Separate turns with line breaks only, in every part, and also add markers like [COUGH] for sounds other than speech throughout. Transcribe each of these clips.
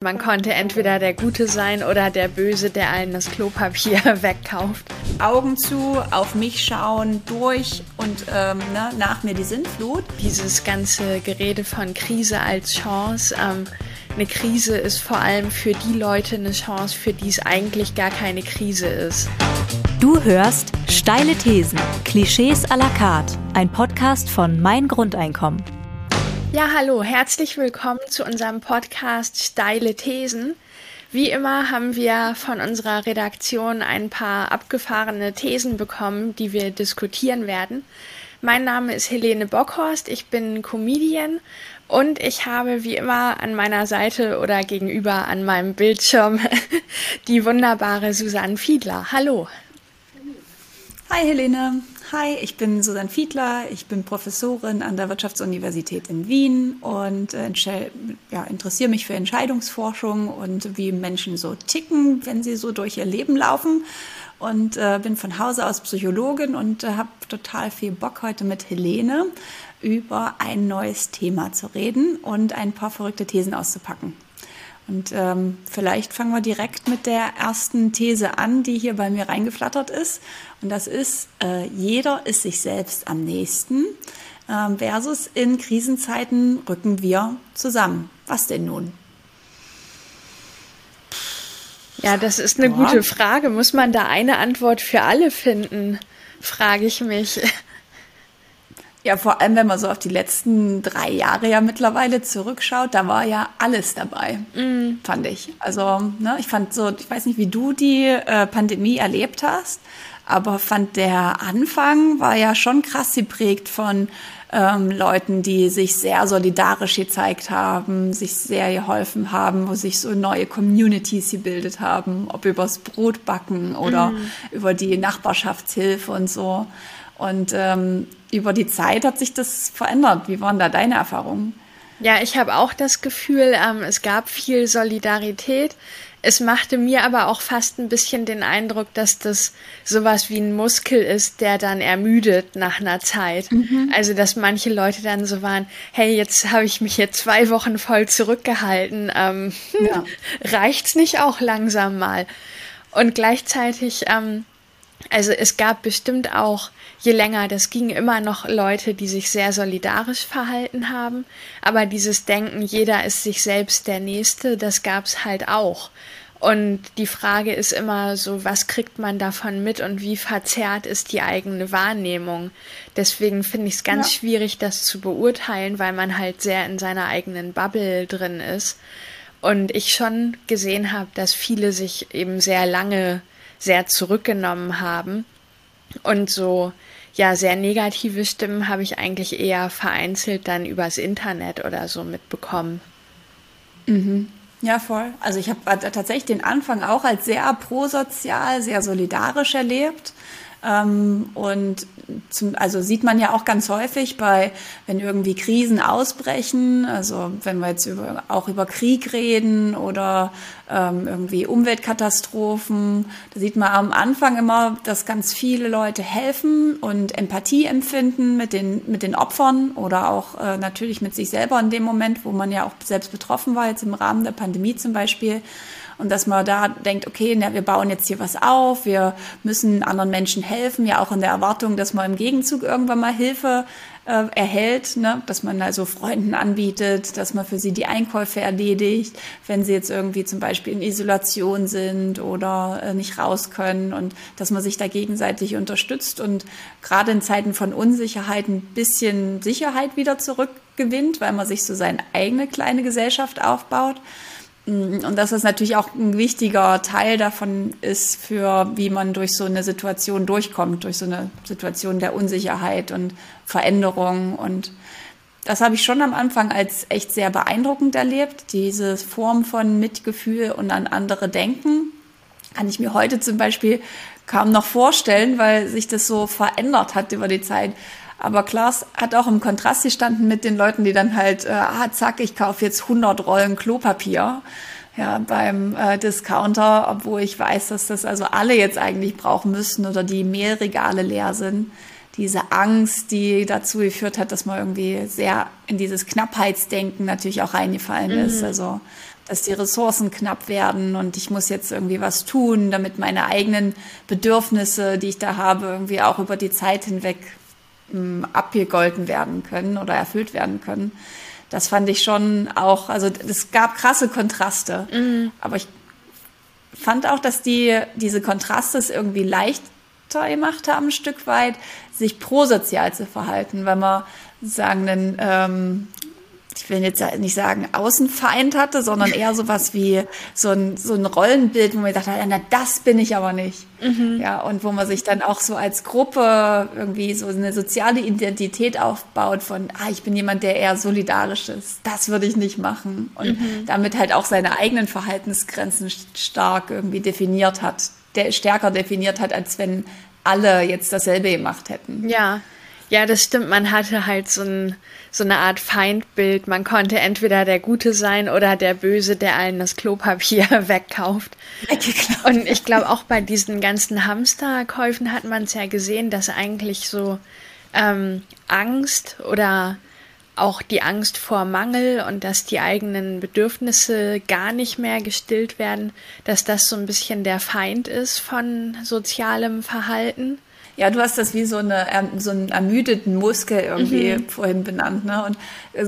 Man konnte entweder der Gute sein oder der Böse, der allen das Klopapier [LAUGHS] wegkauft.
Augen zu, auf mich schauen, durch und ähm, ne, nach mir die Sintflut.
Dieses ganze Gerede von Krise als Chance. Ähm, eine Krise ist vor allem für die Leute eine Chance, für die es eigentlich gar keine Krise ist.
Du hörst Steile Thesen, Klischees à la carte, ein Podcast von Mein Grundeinkommen.
Ja, hallo, herzlich willkommen zu unserem Podcast Steile Thesen. Wie immer haben wir von unserer Redaktion ein paar abgefahrene Thesen bekommen, die wir diskutieren werden. Mein Name ist Helene Bockhorst, ich bin Comedian und ich habe wie immer an meiner Seite oder gegenüber an meinem Bildschirm [LAUGHS] die wunderbare Susanne Fiedler. Hallo.
Hi Helene. Hi, ich bin Susanne Fiedler, ich bin Professorin an der Wirtschaftsuniversität in Wien und äh, ja, interessiere mich für Entscheidungsforschung und wie Menschen so ticken, wenn sie so durch ihr Leben laufen. Und äh, bin von Hause aus Psychologin und äh, habe total viel Bock heute mit Helene über ein neues Thema zu reden und ein paar verrückte Thesen auszupacken. Und ähm, vielleicht fangen wir direkt mit der ersten These an, die hier bei mir reingeflattert ist. Und das ist, äh, jeder ist sich selbst am nächsten äh, versus in Krisenzeiten rücken wir zusammen. Was denn nun?
Ja, das ist eine ja. gute Frage. Muss man da eine Antwort für alle finden, frage ich mich.
Ja, vor allem, wenn man so auf die letzten drei Jahre ja mittlerweile zurückschaut, da war ja alles dabei, mm. fand ich. Also, ne, ich fand so, ich weiß nicht, wie du die äh, Pandemie erlebt hast, aber fand der Anfang war ja schon krass geprägt von ähm, Leuten, die sich sehr solidarisch gezeigt haben, sich sehr geholfen haben, wo sich so neue Communities gebildet haben, ob übers Brotbacken oder mm. über die Nachbarschaftshilfe und so. Und ähm, über die Zeit hat sich das verändert. Wie waren da deine Erfahrungen?
Ja, ich habe auch das Gefühl, ähm, es gab viel Solidarität. Es machte mir aber auch fast ein bisschen den Eindruck, dass das sowas wie ein Muskel ist, der dann ermüdet nach einer Zeit. Mhm. Also, dass manche Leute dann so waren, hey, jetzt habe ich mich hier zwei Wochen voll zurückgehalten. Ähm, ja. [LAUGHS] Reicht's nicht auch langsam mal? Und gleichzeitig, ähm, also es gab bestimmt auch je länger das ging, immer noch Leute, die sich sehr solidarisch verhalten haben. Aber dieses Denken, jeder ist sich selbst der Nächste, das gab's halt auch. Und die Frage ist immer so, was kriegt man davon mit und wie verzerrt ist die eigene Wahrnehmung? Deswegen finde ich es ganz ja. schwierig, das zu beurteilen, weil man halt sehr in seiner eigenen Bubble drin ist. Und ich schon gesehen habe, dass viele sich eben sehr lange sehr zurückgenommen haben und so ja, sehr negative Stimmen habe ich eigentlich eher vereinzelt dann übers Internet oder so mitbekommen.
Mhm. Ja, voll. Also ich habe tatsächlich den Anfang auch als sehr prosozial, sehr solidarisch erlebt. Ähm, und zum, also sieht man ja auch ganz häufig bei, wenn irgendwie Krisen ausbrechen, also wenn wir jetzt über, auch über Krieg reden oder ähm, irgendwie Umweltkatastrophen, da sieht man am Anfang immer, dass ganz viele Leute helfen und Empathie empfinden mit den, mit den Opfern oder auch äh, natürlich mit sich selber in dem Moment, wo man ja auch selbst betroffen war, jetzt im Rahmen der Pandemie zum Beispiel und dass man da denkt, okay, na, wir bauen jetzt hier was auf, wir müssen anderen Menschen helfen, ja auch in der Erwartung, dass man im Gegenzug irgendwann mal Hilfe äh, erhält, ne? dass man also Freunden anbietet, dass man für sie die Einkäufe erledigt, wenn sie jetzt irgendwie zum Beispiel in Isolation sind oder äh, nicht raus können und dass man sich da gegenseitig unterstützt und gerade in Zeiten von Unsicherheit ein bisschen Sicherheit wieder zurückgewinnt, weil man sich so seine eigene kleine Gesellschaft aufbaut. Mm, und dass das natürlich auch ein wichtiger Teil davon ist, für wie man durch so eine Situation durchkommt, durch so eine Situation der Unsicherheit und Veränderung. Und das habe ich schon am Anfang als echt sehr beeindruckend erlebt, diese Form von Mitgefühl und an andere denken. Kann ich mir heute zum Beispiel kaum noch vorstellen, weil sich das so verändert hat über die Zeit. Aber Klaas hat auch im Kontrast gestanden mit den Leuten, die dann halt, äh, ah, zack, ich kaufe jetzt 100 Rollen Klopapier ja, beim äh, Discounter, obwohl ich weiß, dass das also alle jetzt eigentlich brauchen müssten oder die Mehrregale leer sind. Diese Angst, die dazu geführt hat, dass man irgendwie sehr in dieses Knappheitsdenken natürlich auch reingefallen mhm. ist. Also dass die Ressourcen knapp werden und ich muss jetzt irgendwie was tun, damit meine eigenen Bedürfnisse, die ich da habe, irgendwie auch über die Zeit hinweg abgegolten werden können oder erfüllt werden können. Das fand ich schon auch, also es gab krasse Kontraste. Mhm. Aber ich fand auch, dass die diese Kontraste es irgendwie leichter gemacht haben, ein Stück weit, sich prosozial zu verhalten, weil man sagen einen ähm, ich will jetzt nicht sagen Außenfeind hatte, sondern eher sowas wie so ein, so ein Rollenbild, wo man gedacht hat, na, das bin ich aber nicht. Mhm. Ja, und wo man sich dann auch so als Gruppe irgendwie so eine soziale Identität aufbaut von, ah, ich bin jemand, der eher solidarisch ist. Das würde ich nicht machen. Und mhm. damit halt auch seine eigenen Verhaltensgrenzen stark irgendwie definiert hat, der stärker definiert hat, als wenn alle jetzt dasselbe gemacht hätten.
Ja. Ja, das stimmt. Man hatte halt so, ein, so eine Art Feindbild. Man konnte entweder der Gute sein oder der Böse, der allen das Klopapier [LAUGHS] wegkauft. Und ich glaube, auch bei diesen ganzen Hamsterkäufen hat man es ja gesehen, dass eigentlich so ähm, Angst oder auch die Angst vor Mangel und dass die eigenen Bedürfnisse gar nicht mehr gestillt werden, dass das so ein bisschen der Feind ist von sozialem Verhalten.
Ja, du hast das wie so, eine, ähm, so einen ermüdeten Muskel irgendwie mhm. vorhin benannt. Ne? Und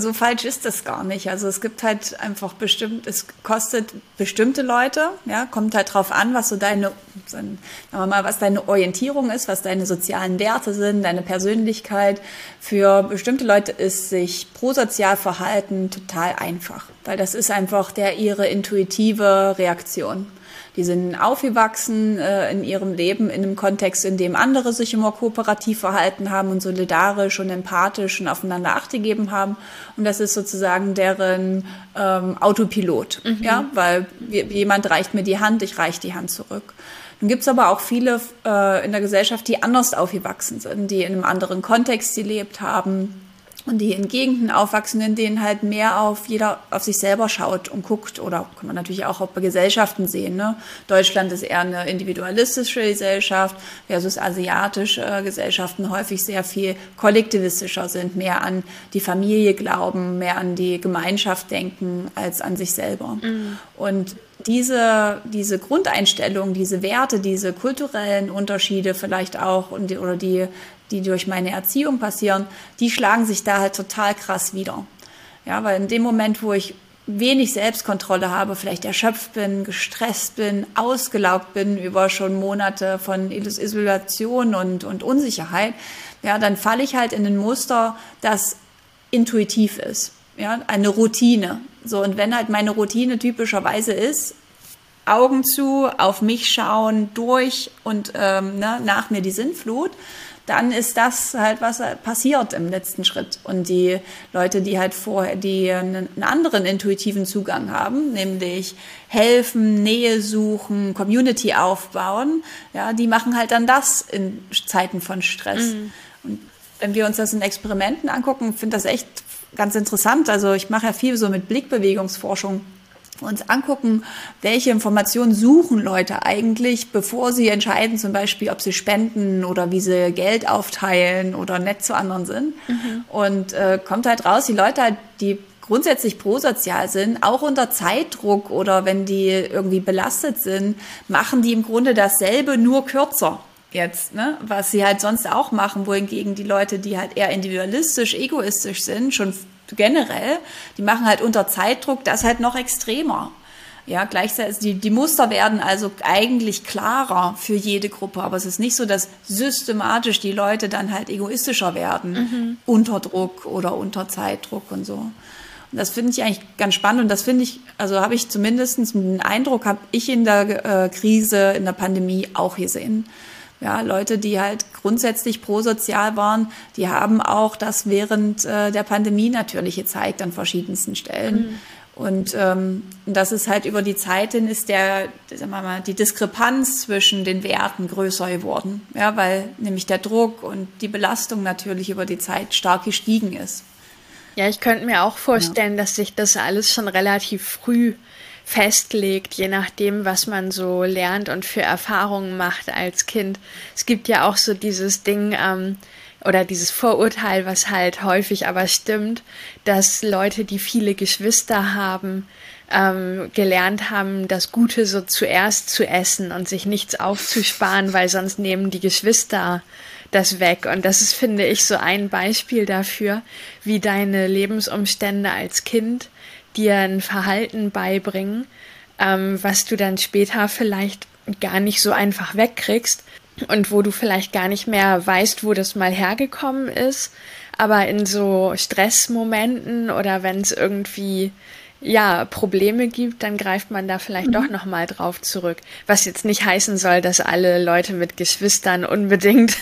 so falsch ist das gar nicht. Also es gibt halt einfach bestimmt, es kostet bestimmte Leute, ja, kommt halt drauf an, was so deine, sagen wir mal, was deine Orientierung ist, was deine sozialen Werte sind, deine Persönlichkeit. Für bestimmte Leute ist sich prosozial verhalten total einfach, weil das ist einfach der ihre intuitive Reaktion. Die sind aufgewachsen äh, in ihrem Leben in einem Kontext, in dem andere sich immer kooperativ verhalten haben und solidarisch und empathisch und aufeinander Acht gegeben haben. Und das ist sozusagen deren ähm, Autopilot, mhm. ja, weil jemand reicht mir die Hand, ich reiche die Hand zurück. Dann gibt's aber auch viele äh, in der Gesellschaft, die anders aufgewachsen sind, die in einem anderen Kontext gelebt haben, und die in Gegenden aufwachsen, in denen halt mehr auf jeder auf sich selber schaut und guckt oder kann man natürlich auch bei Gesellschaften sehen. Ne? Deutschland ist eher eine individualistische Gesellschaft versus asiatische äh, Gesellschaften häufig sehr viel kollektivistischer sind, mehr an die Familie glauben, mehr an die Gemeinschaft denken als an sich selber. Mhm. Und diese, diese Grundeinstellung, diese Werte, diese kulturellen Unterschiede vielleicht auch und die, oder die die durch meine Erziehung passieren, die schlagen sich da halt total krass wieder. Ja, weil in dem Moment, wo ich wenig Selbstkontrolle habe, vielleicht erschöpft bin, gestresst bin, ausgelaugt bin über schon Monate von Isolation und, und Unsicherheit, ja, dann falle ich halt in ein Muster, das intuitiv ist. Ja, eine Routine. So, und wenn halt meine Routine typischerweise ist, Augen zu, auf mich schauen, durch und ähm, ne, nach mir die Sinnflut, dann ist das halt, was passiert im letzten Schritt. Und die Leute, die halt vorher, die einen anderen intuitiven Zugang haben, nämlich helfen, Nähe suchen, Community aufbauen, ja, die machen halt dann das in Zeiten von Stress. Mhm. Und wenn wir uns das in Experimenten angucken, finde das echt ganz interessant. Also ich mache ja viel so mit Blickbewegungsforschung uns angucken, welche Informationen suchen Leute eigentlich, bevor sie entscheiden, zum Beispiel, ob sie spenden oder wie sie Geld aufteilen oder nett zu anderen sind. Mhm. Und äh, kommt halt raus, die Leute halt, die grundsätzlich prosozial sind, auch unter Zeitdruck oder wenn die irgendwie belastet sind, machen die im Grunde dasselbe, nur kürzer jetzt, ne? was sie halt sonst auch machen, wohingegen die Leute, die halt eher individualistisch, egoistisch sind, schon generell, die machen halt unter Zeitdruck das halt noch extremer. Ja, gleichzeitig, die, die Muster werden also eigentlich klarer für jede Gruppe, aber es ist nicht so, dass systematisch die Leute dann halt egoistischer werden, mhm. unter Druck oder unter Zeitdruck und so. Und das finde ich eigentlich ganz spannend und das finde ich, also habe ich zumindest den Eindruck, habe ich in der äh, Krise, in der Pandemie auch gesehen. Ja, Leute, die halt grundsätzlich prosozial waren, die haben auch das während äh, der Pandemie natürlich gezeigt an verschiedensten Stellen. Mhm. Und ähm, das ist halt über die Zeit hin ist der, sagen wir mal, die Diskrepanz zwischen den Werten größer geworden. Ja, weil nämlich der Druck und die Belastung natürlich über die Zeit stark gestiegen ist.
Ja, ich könnte mir auch vorstellen, ja. dass sich das alles schon relativ früh festlegt, je nachdem, was man so lernt und für Erfahrungen macht als Kind. Es gibt ja auch so dieses Ding ähm, oder dieses Vorurteil, was halt häufig aber stimmt, dass Leute, die viele Geschwister haben, ähm, gelernt haben, das Gute so zuerst zu essen und sich nichts aufzusparen, weil sonst nehmen die Geschwister das weg. Und das ist, finde ich, so ein Beispiel dafür, wie deine Lebensumstände als Kind dir ein Verhalten beibringen, ähm, was du dann später vielleicht gar nicht so einfach wegkriegst und wo du vielleicht gar nicht mehr weißt, wo das mal hergekommen ist. Aber in so Stressmomenten oder wenn es irgendwie ja, Probleme gibt, dann greift man da vielleicht mhm. doch nochmal drauf zurück. Was jetzt nicht heißen soll, dass alle Leute mit Geschwistern unbedingt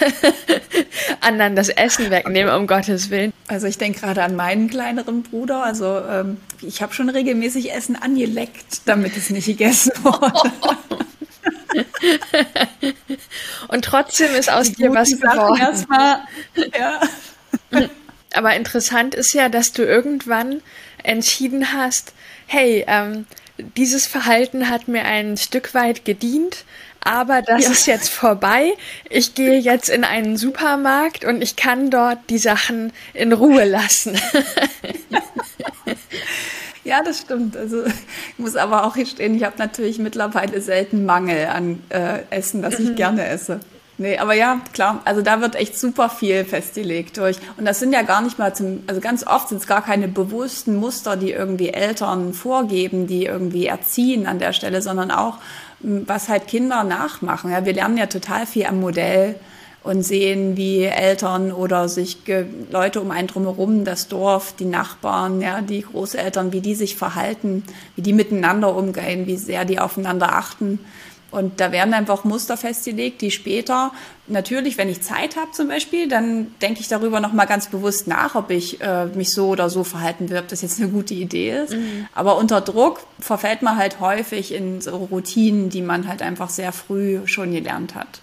[LAUGHS] anderen das Essen wegnehmen, um Gottes Willen.
Also ich denke gerade an meinen kleineren Bruder. Also ähm, ich habe schon regelmäßig Essen angeleckt, damit es nicht gegessen [LAUGHS] wurde.
Und trotzdem ist aus dir was geworden. Erstmal, ja. [LAUGHS] Aber interessant ist ja, dass du irgendwann entschieden hast, hey, ähm, dieses Verhalten hat mir ein Stück weit gedient, aber das ja. ist jetzt vorbei. Ich gehe jetzt in einen Supermarkt und ich kann dort die Sachen in Ruhe lassen. [LAUGHS]
Ja, das stimmt. Also ich muss aber auch hier stehen, ich habe natürlich mittlerweile selten Mangel an äh, Essen, das ich mhm. gerne esse. Nee, aber ja, klar. Also da wird echt super viel festgelegt durch. Und das sind ja gar nicht mal zum, also ganz oft sind es gar keine bewussten Muster, die irgendwie Eltern vorgeben, die irgendwie erziehen an der Stelle, sondern auch, was halt Kinder nachmachen. Ja, wir lernen ja total viel am Modell und sehen, wie Eltern oder sich Leute um einen drumherum, das Dorf, die Nachbarn, ja, die Großeltern, wie die sich verhalten, wie die miteinander umgehen, wie sehr die aufeinander achten. Und da werden einfach Muster festgelegt, die später, natürlich, wenn ich Zeit habe zum Beispiel, dann denke ich darüber nochmal ganz bewusst nach, ob ich äh, mich so oder so verhalten will, ob das jetzt eine gute Idee ist. Mhm. Aber unter Druck verfällt man halt häufig in so Routinen, die man halt einfach sehr früh schon gelernt hat.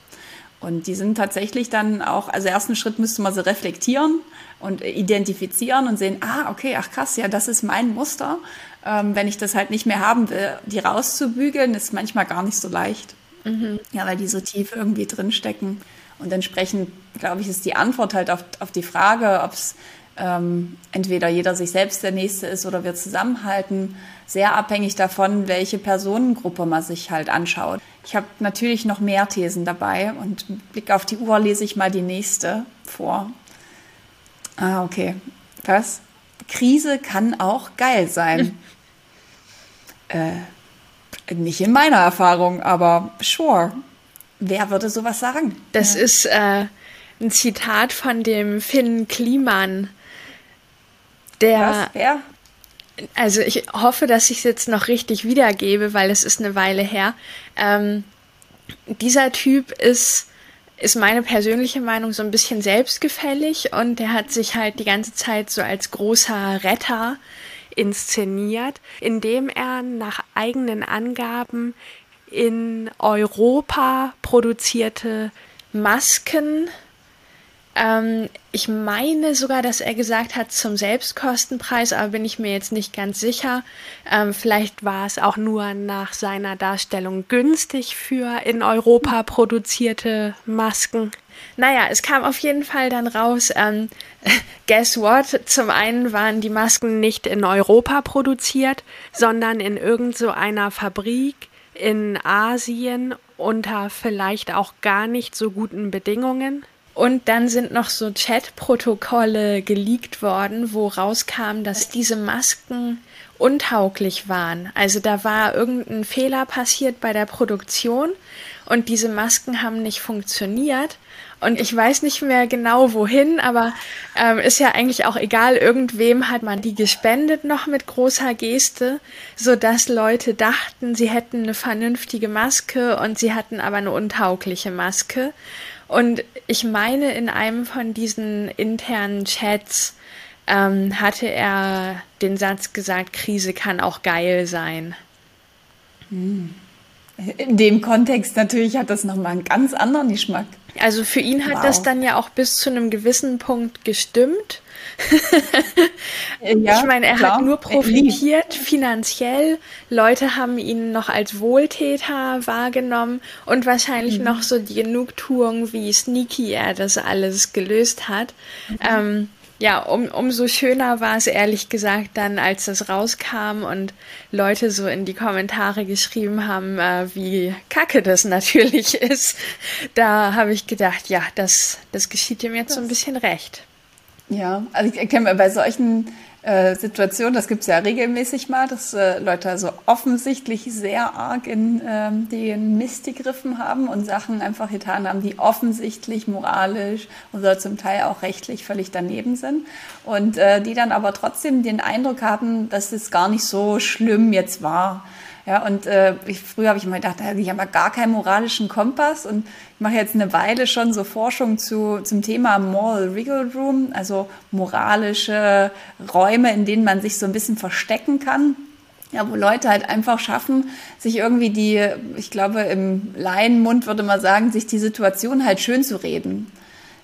Und die sind tatsächlich dann auch, also ersten Schritt müsste man sie reflektieren und identifizieren und sehen, ah, okay, ach krass, ja, das ist mein Muster ähm, wenn ich das halt nicht mehr haben will, die rauszubügeln, ist manchmal gar nicht so leicht. Mhm. Ja, weil die so tief irgendwie drinstecken. Und entsprechend, glaube ich, ist die Antwort halt auf, auf die Frage, ob es ähm, entweder jeder sich selbst der Nächste ist oder wir zusammenhalten, sehr abhängig davon, welche Personengruppe man sich halt anschaut. Ich habe natürlich noch mehr Thesen dabei und mit Blick auf die Uhr lese ich mal die nächste vor. Ah, okay. Was? Krise kann auch geil sein. [LAUGHS] Äh, nicht in meiner Erfahrung, aber sure. Wer würde sowas sagen?
Das ja. ist äh, ein Zitat von dem Finn Kliman, der. Was? Wer? Also ich hoffe, dass ich es jetzt noch richtig wiedergebe, weil es ist eine Weile her. Ähm, dieser Typ ist, ist meine persönliche Meinung so ein bisschen selbstgefällig und der hat sich halt die ganze Zeit so als großer Retter inszeniert, indem er nach eigenen Angaben in Europa produzierte Masken ähm, ich meine sogar, dass er gesagt hat zum Selbstkostenpreis, aber bin ich mir jetzt nicht ganz sicher. Ähm, vielleicht war es auch nur nach seiner Darstellung günstig für in Europa produzierte Masken. Naja, es kam auf jeden Fall dann raus, ähm, [LAUGHS] guess what? Zum einen waren die Masken nicht in Europa produziert, sondern in irgendeiner so Fabrik in Asien unter vielleicht auch gar nicht so guten Bedingungen. Und dann sind noch so Chat-Protokolle geleakt worden, wo rauskam, dass diese Masken untauglich waren. Also da war irgendein Fehler passiert bei der Produktion und diese Masken haben nicht funktioniert. Und ich weiß nicht mehr genau wohin, aber ähm, ist ja eigentlich auch egal. Irgendwem hat man die gespendet noch mit großer Geste, so dass Leute dachten, sie hätten eine vernünftige Maske und sie hatten aber eine untaugliche Maske. Und ich meine, in einem von diesen internen Chats ähm, hatte er den Satz gesagt, Krise kann auch geil sein.
Hm. In dem Kontext natürlich hat das nochmal einen ganz anderen Geschmack.
Also für ihn hat wow. das dann ja auch bis zu einem gewissen Punkt gestimmt. ja, ich meine, er klar. hat nur profitiert finanziell. Leute haben ihn noch als Wohltäter wahrgenommen und wahrscheinlich mhm. noch so die Genugtuung, wie sneaky er das alles gelöst hat. Mhm. Ähm, ja, um, umso schöner war es ehrlich gesagt dann, als das rauskam und Leute so in die Kommentare geschrieben haben, äh, wie kacke das natürlich [LAUGHS] ist. Da habe ich gedacht, ja, das, das geschieht dem jetzt so ein bisschen recht.
Ja, also ich erkenne bei solchen äh, Situation, das gibt es ja regelmäßig mal, dass äh, Leute also offensichtlich sehr arg in ähm, den Mist gegriffen haben und Sachen einfach getan haben, die offensichtlich moralisch oder zum Teil auch rechtlich völlig daneben sind. Und äh, die dann aber trotzdem den Eindruck haben, dass es gar nicht so schlimm jetzt war. Ja, und äh, ich, früher habe ich immer gedacht, ich habe gar keinen moralischen Kompass und ich mache jetzt eine Weile schon so Forschung zu, zum Thema Moral Wiggle Room, also moralische Räume, in denen man sich so ein bisschen verstecken kann. Ja, wo Leute halt einfach schaffen, sich irgendwie die, ich glaube, im Laienmund würde man sagen, sich die Situation halt schön zu reden.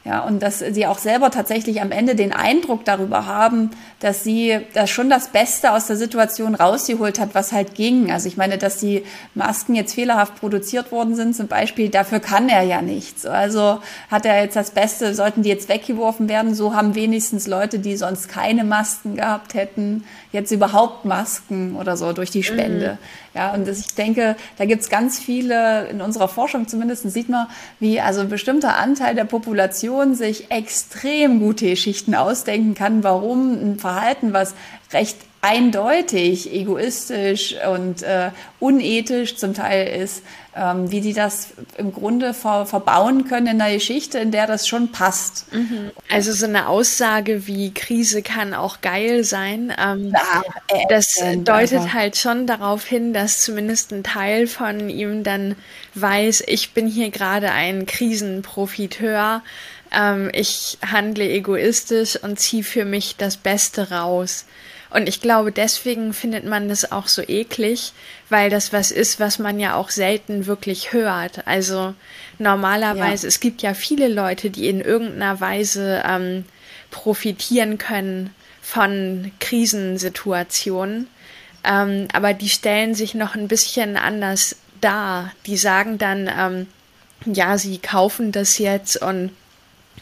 Ja, und dass sie auch selber tatsächlich am Ende den Eindruck darüber haben, dass sie da schon das Beste aus der Situation rausgeholt hat, was halt ging. Also ich meine, dass die Masken jetzt fehlerhaft produziert worden sind, zum Beispiel, dafür kann er ja nichts. Also hat er jetzt das Beste, sollten die jetzt weggeworfen werden, so haben wenigstens Leute, die sonst keine Masken gehabt hätten, jetzt überhaupt Masken oder so durch die Spende. Mhm. Ja, und das, ich denke, da gibt's ganz viele, in unserer Forschung zumindest sieht man, wie also ein bestimmter Anteil der Population sich extrem gute Geschichten ausdenken kann, warum ein Verhalten, was recht eindeutig egoistisch und äh, unethisch zum Teil ist, ähm, wie die das im Grunde ver verbauen können in einer Geschichte, in der das schon passt.
Mhm. Also so eine Aussage wie Krise kann auch geil sein, ähm, ja, äh, das deutet einfach. halt schon darauf hin, dass zumindest ein Teil von ihm dann weiß, ich bin hier gerade ein Krisenprofiteur ähm, ich handle egoistisch und ziehe für mich das Beste raus. Und ich glaube, deswegen findet man das auch so eklig, weil das was ist, was man ja auch selten wirklich hört. Also normalerweise, ja. es gibt ja viele Leute, die in irgendeiner Weise ähm, profitieren können von Krisensituationen, ähm, aber die stellen sich noch ein bisschen anders dar. Die sagen dann, ähm, ja, sie kaufen das jetzt und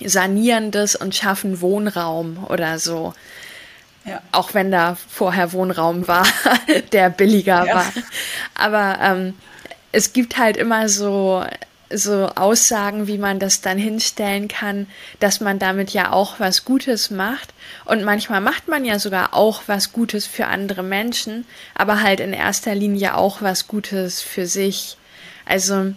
sanieren das und schaffen Wohnraum oder so. Ja. Auch wenn da vorher Wohnraum war, [LAUGHS] der billiger ja. war. Aber ähm, es gibt halt immer so, so Aussagen, wie man das dann hinstellen kann, dass man damit ja auch was Gutes macht. Und manchmal macht man ja sogar auch was Gutes für andere Menschen, aber halt in erster Linie auch was Gutes für sich. Also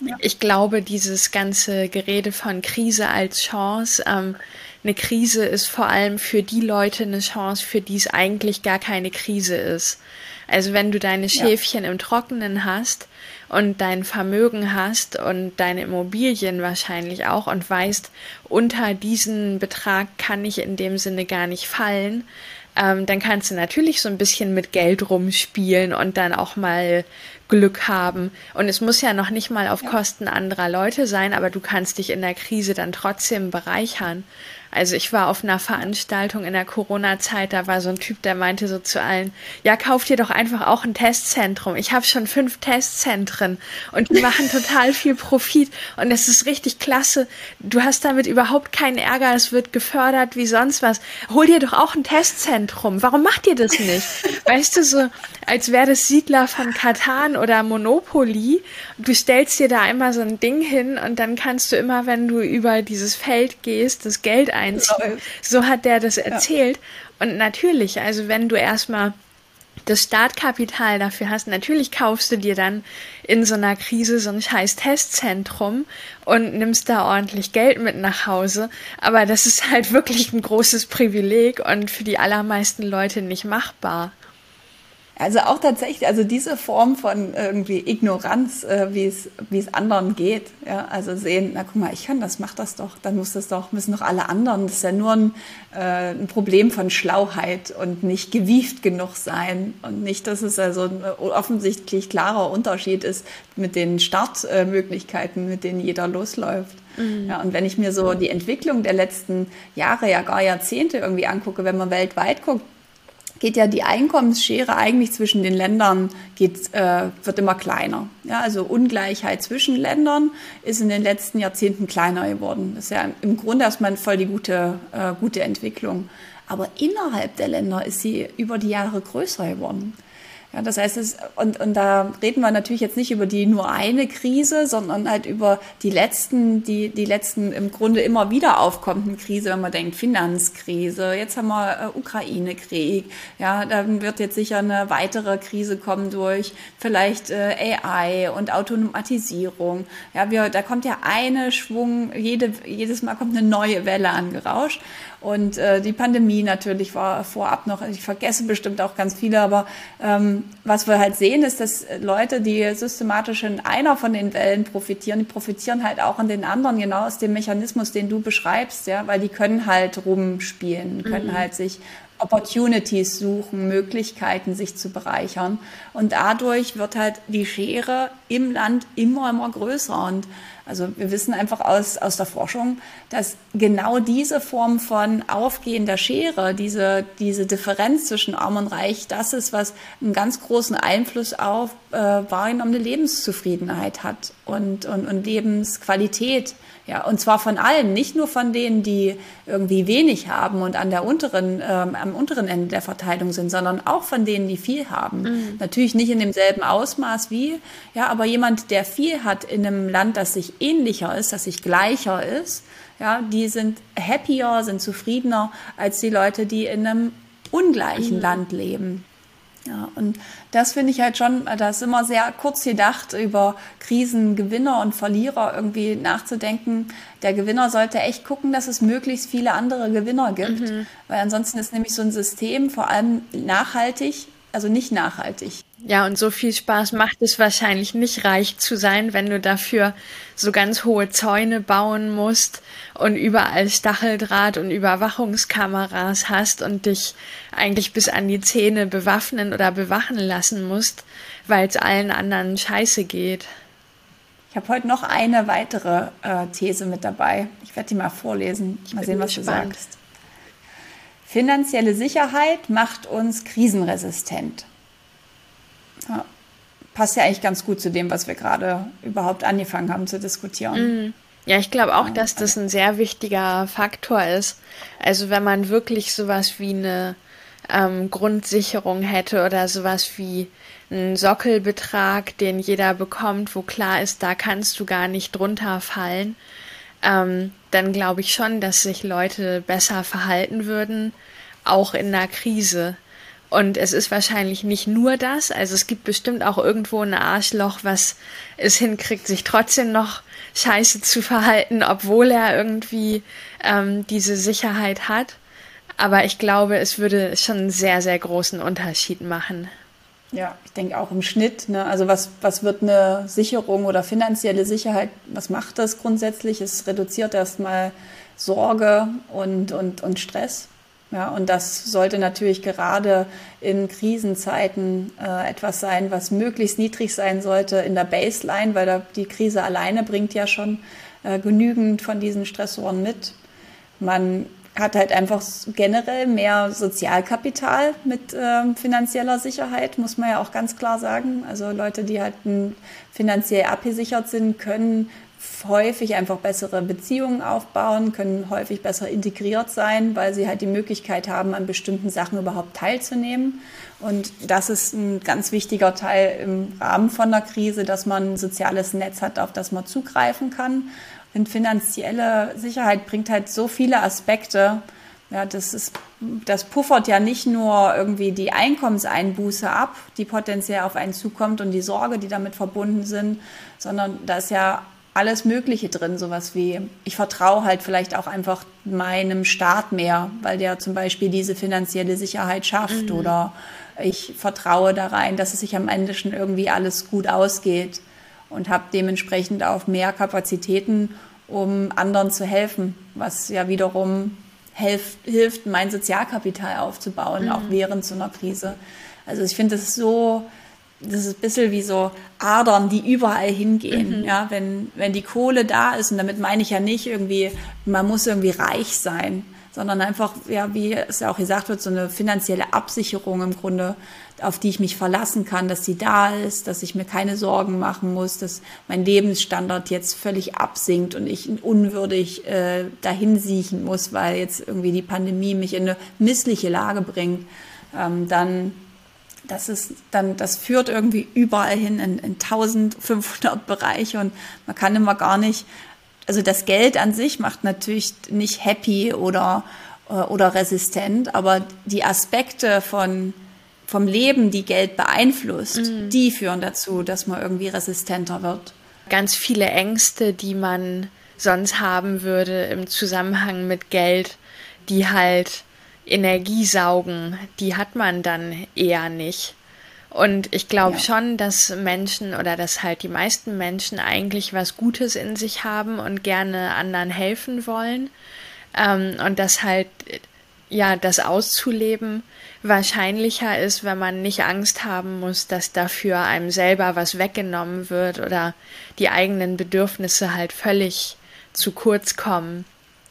ja. ich glaube, dieses ganze Gerede von Krise als Chance, ähm, eine Krise ist vor allem für die Leute eine Chance, für die es eigentlich gar keine Krise ist. Also wenn du deine Schäfchen ja. im Trockenen hast und dein Vermögen hast und deine Immobilien wahrscheinlich auch und weißt, unter diesen Betrag kann ich in dem Sinne gar nicht fallen, ähm, dann kannst du natürlich so ein bisschen mit Geld rumspielen und dann auch mal Glück haben. Und es muss ja noch nicht mal auf Kosten anderer Leute sein, aber du kannst dich in der Krise dann trotzdem bereichern. Also ich war auf einer Veranstaltung in der Corona-Zeit, da war so ein Typ, der meinte so zu allen, ja, kauft dir doch einfach auch ein Testzentrum. Ich habe schon fünf Testzentren und die machen [LAUGHS] total viel Profit und es ist richtig klasse. Du hast damit überhaupt keinen Ärger, es wird gefördert wie sonst was. Hol dir doch auch ein Testzentrum. Warum macht ihr das nicht? [LAUGHS] Weißt du, so als wäre das Siedler von Katan oder Monopoly. Du stellst dir da immer so ein Ding hin und dann kannst du immer, wenn du über dieses Feld gehst, das Geld einziehen. So hat der das erzählt. Ja. Und natürlich, also wenn du erstmal das Startkapital dafür hast, natürlich kaufst du dir dann in so einer Krise so ein scheiß Testzentrum und nimmst da ordentlich Geld mit nach Hause. Aber das ist halt wirklich ein großes Privileg und für die allermeisten Leute nicht machbar.
Also auch tatsächlich, also diese Form von irgendwie Ignoranz, äh, wie es wie es anderen geht, ja, also sehen, na guck mal, ich kann das, mach das doch, dann muss das doch, müssen doch alle anderen. Das ist ja nur ein, äh, ein Problem von Schlauheit und nicht gewieft genug sein und nicht, dass es also ein offensichtlich klarer Unterschied ist mit den Startmöglichkeiten, mit denen jeder losläuft. Mhm. Ja, und wenn ich mir so die Entwicklung der letzten Jahre, ja gar Jahrzehnte irgendwie angucke, wenn man weltweit guckt, geht ja die Einkommensschere eigentlich zwischen den Ländern geht, äh, wird immer kleiner. Ja, also Ungleichheit zwischen Ländern ist in den letzten Jahrzehnten kleiner geworden. Das ist ja im Grunde erstmal voll die gute, äh, gute Entwicklung. Aber innerhalb der Länder ist sie über die Jahre größer geworden. Ja, das heißt, es, und, und da reden wir natürlich jetzt nicht über die nur eine Krise, sondern halt über die letzten, die, die letzten im Grunde immer wieder aufkommenden Krise, wenn man denkt Finanzkrise, jetzt haben wir äh, Ukraine-Krieg, ja, dann wird jetzt sicher eine weitere Krise kommen durch vielleicht äh, AI und Automatisierung. Ja, wir, da kommt ja eine Schwung, jede, jedes Mal kommt eine neue Welle angerauscht. Und äh, die Pandemie natürlich war vorab noch, ich vergesse bestimmt auch ganz viele, aber ähm, was wir halt sehen, ist, dass Leute, die systematisch in einer von den Wellen profitieren, die profitieren halt auch in den anderen, genau aus dem Mechanismus, den du beschreibst, ja, weil die können halt rumspielen, können mhm. halt sich Opportunities suchen, Möglichkeiten, sich zu bereichern. Und dadurch wird halt die Schere im Land immer, immer größer. Und also wir wissen einfach aus, aus der Forschung, dass genau diese Form von aufgehender Schere, diese, diese Differenz zwischen Arm und Reich, das ist, was einen ganz großen Einfluss auf äh, wahrgenommene Lebenszufriedenheit hat und, und, und Lebensqualität. Ja, und zwar von allen, nicht nur von denen, die irgendwie wenig haben und an der unteren, ähm, am unteren Ende der Verteilung sind, sondern auch von denen, die viel haben. Mhm. Natürlich nicht in demselben Ausmaß wie, ja, aber jemand, der viel hat in einem Land, das sich ähnlicher ist, das sich gleicher ist, ja, die sind happier, sind zufriedener als die Leute, die in einem ungleichen mhm. Land leben. Ja, und das finde ich halt schon, da ist immer sehr kurz gedacht, über Krisen, Gewinner und Verlierer irgendwie nachzudenken. Der Gewinner sollte echt gucken, dass es möglichst viele andere Gewinner gibt, mhm. weil ansonsten ist nämlich so ein System vor allem nachhaltig, also nicht nachhaltig.
Ja, und so viel Spaß macht es wahrscheinlich nicht, reich zu sein, wenn du dafür so ganz hohe Zäune bauen musst und überall Stacheldraht und Überwachungskameras hast und dich eigentlich bis an die Zähne bewaffnen oder bewachen lassen musst, weil es allen anderen scheiße geht.
Ich habe heute noch eine weitere äh, These mit dabei. Ich werde die mal vorlesen. Mal sehen, was gespannt. du sagst. Finanzielle Sicherheit macht uns krisenresistent. Ja. Passt ja eigentlich ganz gut zu dem, was wir gerade überhaupt angefangen haben zu diskutieren.
Mhm. Ja, ich glaube auch, dass das ein sehr wichtiger Faktor ist. Also wenn man wirklich sowas wie eine ähm, Grundsicherung hätte oder sowas wie einen Sockelbetrag, den jeder bekommt, wo klar ist, da kannst du gar nicht drunter fallen, ähm, dann glaube ich schon, dass sich Leute besser verhalten würden, auch in einer Krise. Und es ist wahrscheinlich nicht nur das. Also es gibt bestimmt auch irgendwo ein Arschloch, was es hinkriegt, sich trotzdem noch scheiße zu verhalten, obwohl er irgendwie ähm, diese Sicherheit hat. Aber ich glaube, es würde schon einen sehr, sehr großen Unterschied machen.
Ja, ich denke auch im Schnitt. Ne? Also was, was wird eine Sicherung oder finanzielle Sicherheit, was macht das grundsätzlich? Es reduziert erstmal Sorge und, und, und Stress. Ja, und das sollte natürlich gerade in Krisenzeiten äh, etwas sein, was möglichst niedrig sein sollte in der Baseline, weil da, die Krise alleine bringt ja schon äh, genügend von diesen Stressoren mit. Man hat halt einfach generell mehr Sozialkapital mit äh, finanzieller Sicherheit, muss man ja auch ganz klar sagen. Also Leute, die halt finanziell abgesichert sind, können häufig einfach bessere Beziehungen aufbauen, können häufig besser integriert sein, weil sie halt die Möglichkeit haben, an bestimmten Sachen überhaupt teilzunehmen. Und das ist ein ganz wichtiger Teil im Rahmen von der Krise, dass man ein soziales Netz hat, auf das man zugreifen kann. Und finanzielle Sicherheit bringt halt so viele Aspekte. Ja, das ist, das puffert ja nicht nur irgendwie die Einkommenseinbuße ab, die potenziell auf einen zukommt und die Sorge, die damit verbunden sind, sondern da ist ja alles Mögliche drin, sowas wie, ich vertraue halt vielleicht auch einfach meinem Staat mehr, weil der zum Beispiel diese finanzielle Sicherheit schafft mhm. oder ich vertraue da rein, dass es sich am Ende schon irgendwie alles gut ausgeht und habe dementsprechend auch mehr Kapazitäten, um anderen zu helfen, was ja wiederum helft, hilft, mein Sozialkapital aufzubauen, mhm. auch während so einer Krise. Also ich finde es so das ist ein bisschen wie so Adern, die überall hingehen. Mhm. Ja, wenn, wenn die Kohle da ist, und damit meine ich ja nicht irgendwie, man muss irgendwie reich sein, sondern einfach, ja, wie es ja auch gesagt wird, so eine finanzielle Absicherung im Grunde, auf die ich mich verlassen kann, dass sie da ist, dass ich mir keine Sorgen machen muss, dass mein Lebensstandard jetzt völlig absinkt und ich unwürdig äh, dahin siechen muss, weil jetzt irgendwie die Pandemie mich in eine missliche Lage bringt, ähm, dann das ist dann, das führt irgendwie überall hin in, in 1500 [LAUGHS] Bereiche und man kann immer gar nicht also das Geld an sich macht natürlich nicht happy oder, äh, oder resistent, aber die Aspekte von, vom Leben, die Geld beeinflusst, mhm. die führen dazu, dass man irgendwie resistenter wird.
Ganz viele Ängste, die man sonst haben würde im Zusammenhang mit Geld, die halt Energie saugen, die hat man dann eher nicht. Und ich glaube ja. schon, dass Menschen oder dass halt die meisten Menschen eigentlich was Gutes in sich haben und gerne anderen helfen wollen. Ähm, und dass halt, ja, das auszuleben wahrscheinlicher ist, wenn man nicht Angst haben muss, dass dafür einem selber was weggenommen wird oder die eigenen Bedürfnisse halt völlig zu kurz kommen.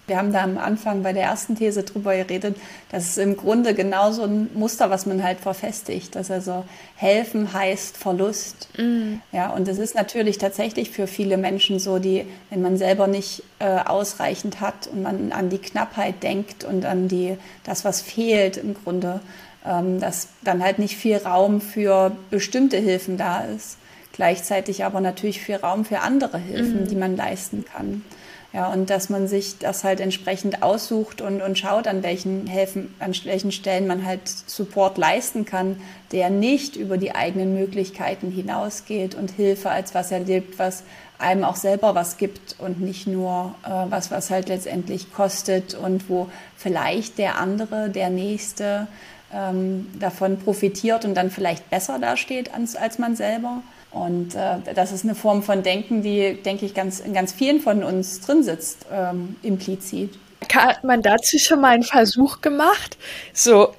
Wir haben da am Anfang bei der ersten These drüber geredet, dass es im Grunde genauso ein Muster, was man halt verfestigt, dass also helfen heißt Verlust. Mm. Ja, und es ist natürlich tatsächlich für viele Menschen so, die, wenn man selber nicht äh, ausreichend hat und man an die Knappheit denkt und an die, das, was fehlt im Grunde, ähm, dass dann halt nicht viel Raum für bestimmte Hilfen da ist. Gleichzeitig aber natürlich viel Raum für andere Hilfen, mm. die man leisten kann. Ja, und dass man sich das halt entsprechend aussucht und, und schaut, an welchen helfen, an welchen Stellen man halt Support leisten kann, der nicht über die eigenen Möglichkeiten hinausgeht und Hilfe als was erlebt, was einem auch selber was gibt und nicht nur äh, was, was halt letztendlich kostet und wo vielleicht der andere, der Nächste ähm, davon profitiert und dann vielleicht besser dasteht als, als man selber. Und äh, das ist eine Form von Denken, die, denke ich, ganz, in ganz vielen von uns drin sitzt, ähm, implizit.
Hat man dazu schon mal einen Versuch gemacht, so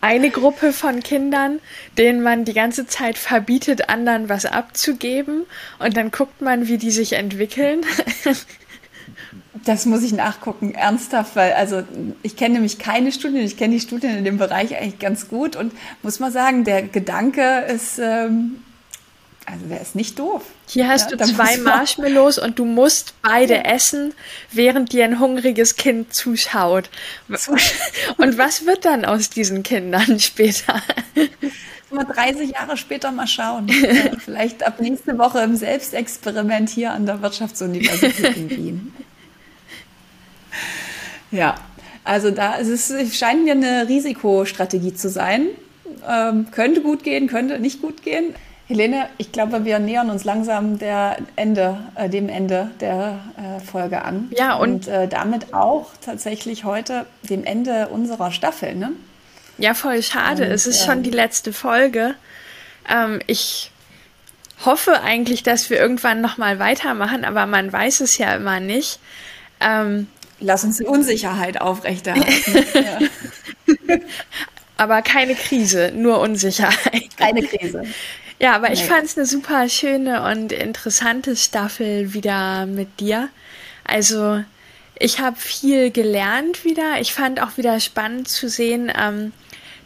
eine Gruppe von Kindern, denen man die ganze Zeit verbietet, anderen was abzugeben und dann guckt man, wie die sich entwickeln? [LAUGHS]
Das muss ich nachgucken, ernsthaft, weil also ich kenne nämlich keine Studien, ich kenne die Studien in dem Bereich eigentlich ganz gut und muss mal sagen, der Gedanke ist ähm, also der ist nicht doof.
Hier hast ja, du zwei Marshmallows und du musst beide ja. essen, während dir ein hungriges Kind zuschaut. [LAUGHS] Und was wird dann aus diesen Kindern [LAUGHS] später?
Mal 30 Jahre später mal schauen. [LAUGHS] Vielleicht ab nächste Woche im Selbstexperiment hier an der Wirtschaftsuniversität in Wien. Ja, also da es ist es scheint mir eine Risikostrategie zu sein. Ähm, könnte gut gehen, könnte nicht gut gehen. Helene, ich glaube, wir nähern uns langsam der Ende, äh, dem Ende der äh, Folge an.
Ja, und, und
äh, damit auch tatsächlich heute dem Ende unserer Staffel, ne?
Ja, voll schade. Und, es ist schon die letzte Folge. Ähm, ich hoffe eigentlich, dass wir irgendwann nochmal weitermachen, aber man weiß es ja immer nicht.
Ähm, Lass uns die Unsicherheit aufrechterhalten. [LAUGHS]
Aber keine Krise, nur Unsicherheit.
Keine Krise.
Ja, aber ich fand es eine super schöne und interessante Staffel wieder mit dir. Also ich habe viel gelernt wieder. Ich fand auch wieder spannend zu sehen, ähm,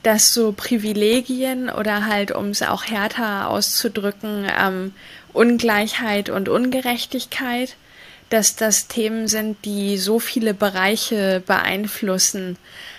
dass so Privilegien oder halt, um es auch härter auszudrücken, ähm, Ungleichheit und Ungerechtigkeit, dass das Themen sind, die so viele Bereiche beeinflussen.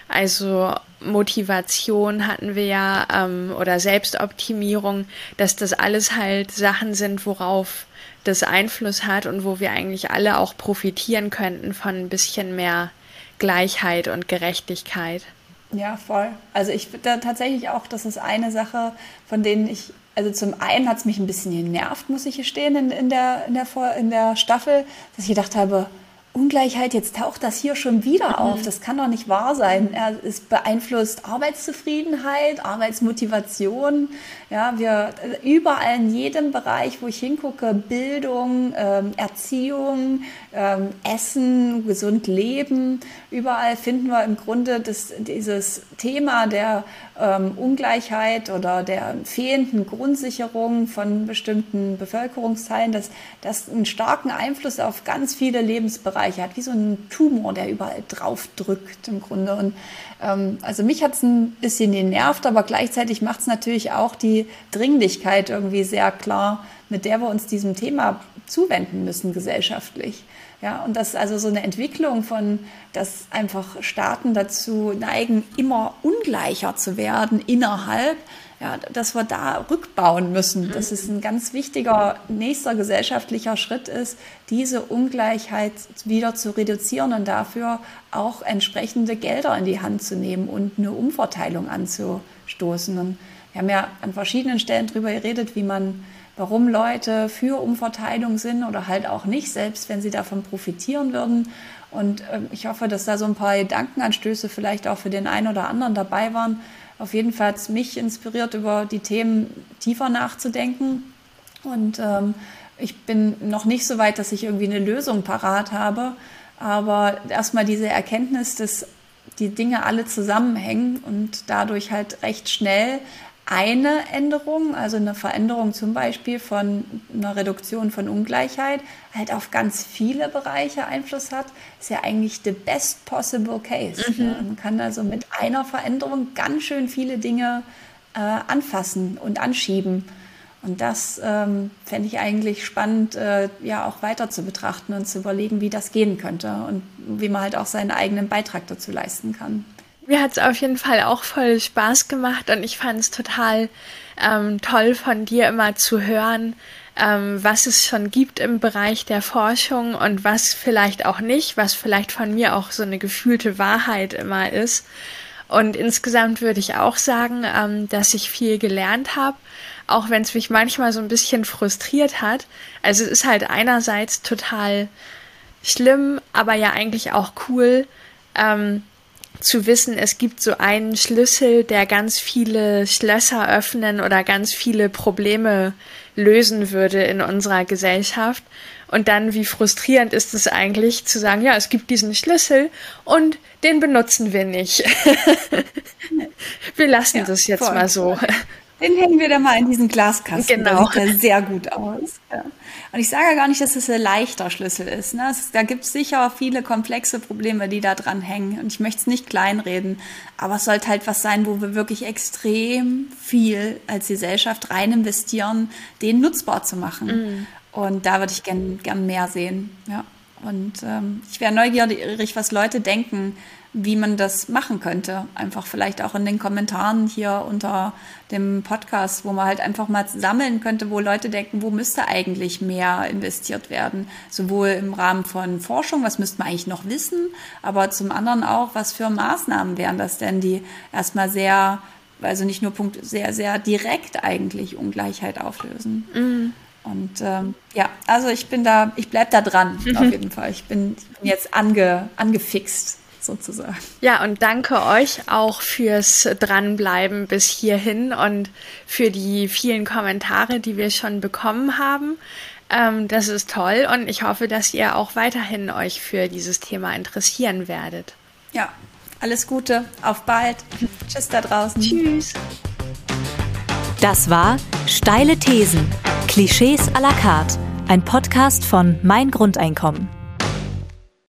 Also Motivation hatten wir ja ähm, oder Selbstoptimierung, dass das alles halt Sachen sind, worauf das Einfluss hat und wo wir eigentlich alle auch profitieren könnten von ein bisschen mehr Gleichheit und Gerechtigkeit.
Ja, voll. Also ich finde tatsächlich auch, das ist eine Sache, von denen ich, also zum einen hat es mich ein bisschen genervt, muss ich gestehen, in, in, der, in, der, in der Staffel, dass ich gedacht habe, Ungleichheit, jetzt taucht das hier schon wieder mhm. auf. Das kann doch nicht wahr sein. Es beeinflusst Arbeitszufriedenheit, Arbeitsmotivation. Ja, wir überall in jedem Bereich, wo ich hingucke, Bildung, ähm, Erziehung, ähm, Essen, gesund leben, überall finden wir im Grunde das, dieses Thema der ähm, Ungleichheit oder der fehlenden Grundsicherung von bestimmten Bevölkerungsteilen, dass das einen starken Einfluss auf ganz viele Lebensbereiche Ungleichheit, wie so ein Tumor, der überall drauf drückt im Grunde. Und ähm, also mich hat es ein bisschen genervt, aber gleichzeitig macht es natürlich auch die Dringlichkeit irgendwie sehr klar, mit der wir uns diesem Thema zuwenden müssen gesellschaftlich. Ja, und das ist also so eine Entwicklung von, dass einfach Staaten dazu neigen, immer ungleicher zu werden innerhalb, ja, dass wir da rückbauen müssen. Dass es ein ganz wichtiger nächster gesellschaftlicher Schritt ist, diese Ungleichheit wieder zu reduzieren und dafür auch entsprechende Gelder in die Hand zu nehmen und eine Umverteilung anzustoßen. Und wir haben ja an verschiedenen Stellen darüber geredet, wie man warum Leute für Umverteilung sind oder halt auch nicht, selbst wenn sie davon profitieren würden. Und ähm, ich hoffe, dass da so ein paar Gedankenanstöße vielleicht auch für den einen oder anderen dabei waren. Auf jeden Fall mich inspiriert, über die Themen tiefer nachzudenken. Und ähm, ich bin noch nicht so weit, dass ich irgendwie eine Lösung parat habe. Aber erstmal diese Erkenntnis, dass die Dinge alle zusammenhängen und dadurch halt recht schnell eine Änderung, also eine Veränderung zum Beispiel von einer Reduktion von Ungleichheit, halt auf ganz viele Bereiche Einfluss hat, ist ja eigentlich the best possible case. Mhm. Man kann also mit einer Veränderung ganz schön viele Dinge äh, anfassen und anschieben. Und das ähm, fände ich eigentlich spannend, äh, ja auch weiter zu betrachten und zu überlegen, wie das gehen könnte und wie man halt auch seinen eigenen Beitrag dazu leisten kann.
Mir hat es auf jeden Fall auch voll Spaß gemacht und ich fand es total ähm, toll von dir immer zu hören, ähm, was es schon gibt im Bereich der Forschung und was vielleicht auch nicht, was vielleicht von mir auch so eine gefühlte Wahrheit immer ist. Und insgesamt würde ich auch sagen, ähm, dass ich viel gelernt habe, auch wenn es mich manchmal so ein bisschen frustriert hat. Also es ist halt einerseits total schlimm, aber ja eigentlich auch cool, ähm, zu wissen, es gibt so einen Schlüssel, der ganz viele Schlösser öffnen oder ganz viele Probleme lösen würde in unserer Gesellschaft. Und dann, wie frustrierend ist es eigentlich zu sagen, ja, es gibt diesen Schlüssel und den benutzen wir nicht. [LAUGHS] wir lassen ja, das jetzt voll. mal so.
Den hängen wir da mal in diesen Glaskasten. Genau. Das sieht ja sehr gut aus. Ja. Und ich sage ja gar nicht, dass es ein leichter Schlüssel ist. Ne? Es, da gibt es sicher viele komplexe Probleme, die da dran hängen. Und ich möchte es nicht kleinreden. Aber es sollte halt was sein, wo wir wirklich extrem viel als Gesellschaft rein investieren, den nutzbar zu machen. Mhm. Und da würde ich gern, gern mehr sehen. Ja. Und ähm, ich wäre neugierig, was Leute denken, wie man das machen könnte. Einfach vielleicht auch in den Kommentaren hier unter dem Podcast, wo man halt einfach mal sammeln könnte, wo Leute denken, wo müsste eigentlich mehr investiert werden. Sowohl im Rahmen von Forschung, was müsste man eigentlich noch wissen, aber zum anderen auch, was für Maßnahmen wären das denn, die erstmal sehr, also nicht nur Punkt, sehr, sehr direkt eigentlich Ungleichheit auflösen. Mhm. Und ähm, ja, also ich bin da, ich bleib da dran, mhm. [LAUGHS] auf jeden Fall. Ich bin, ich bin jetzt ange, angefixt sozusagen.
Ja, und danke euch auch fürs Dranbleiben bis hierhin und für die vielen Kommentare, die wir schon bekommen haben. Ähm, das ist toll und ich hoffe, dass ihr auch weiterhin euch für dieses Thema interessieren werdet.
Ja, alles Gute, auf bald. [LAUGHS] Tschüss da draußen.
Tschüss.
Das war Steile Thesen, Klischees à la carte, ein Podcast von Mein Grundeinkommen.